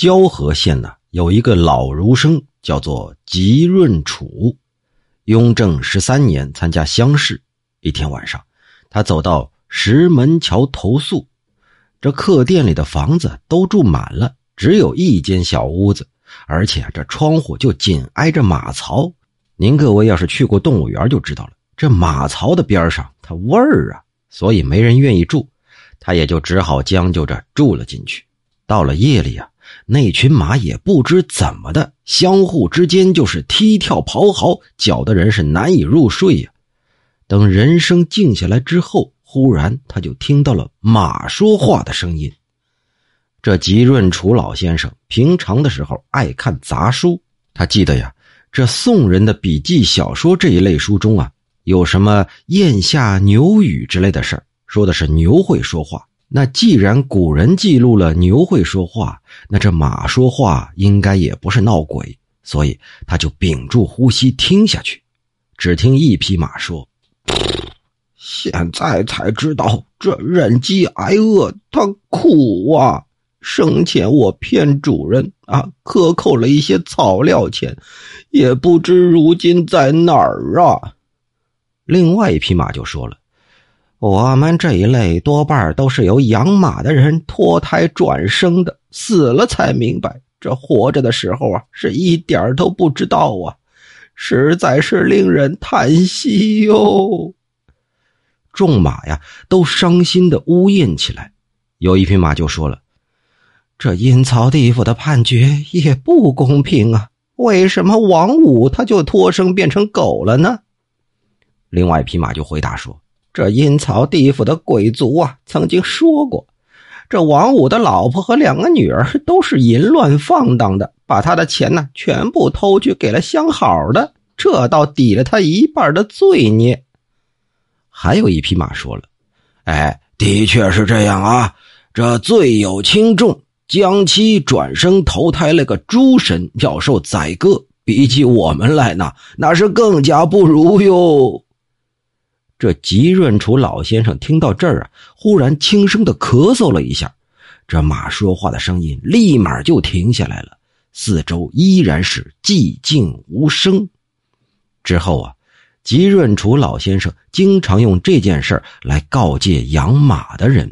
交河县呢有一个老儒生，叫做吉润楚。雍正十三年参加乡试，一天晚上，他走到石门桥投宿，这客店里的房子都住满了，只有一间小屋子，而且这窗户就紧挨着马槽。您各位要是去过动物园就知道了，这马槽的边上它味儿啊，所以没人愿意住，他也就只好将就着住了进去。到了夜里啊。那群马也不知怎么的，相互之间就是踢跳咆哮，搅得人是难以入睡呀。等人声静下来之后，忽然他就听到了马说话的声音。这吉润楚老先生平常的时候爱看杂书，他记得呀，这宋人的笔记小说这一类书中啊，有什么燕下牛语之类的事儿说的是牛会说话。那既然古人记录了牛会说话，那这马说话应该也不是闹鬼，所以他就屏住呼吸听下去。只听一匹马说：“现在才知道这忍饥挨饿他苦啊！生前我骗主人啊，克扣了一些草料钱，也不知如今在哪儿啊。”另外一匹马就说了。我们这一类多半都是由养马的人脱胎转生的，死了才明白，这活着的时候啊，是一点都不知道啊，实在是令人叹息哟。众马呀，都伤心的呜咽起来。有一匹马就说了：“这阴曹地府的判决也不公平啊，为什么王五他就脱生变成狗了呢？”另外一匹马就回答说。这阴曹地府的鬼族啊，曾经说过，这王五的老婆和两个女儿都是淫乱放荡的，把他的钱呢全部偷去给了相好的，这倒抵了他一半的罪孽。还有一匹马说了：“哎，的确是这样啊，这罪有轻重，将其转生投胎了个猪神，要受宰割，比起我们来呢，那是更加不如哟。”这吉润楚老先生听到这儿啊，忽然轻声的咳嗽了一下，这马说话的声音立马就停下来了，四周依然是寂静无声。之后啊，吉润楚老先生经常用这件事来告诫养马的人。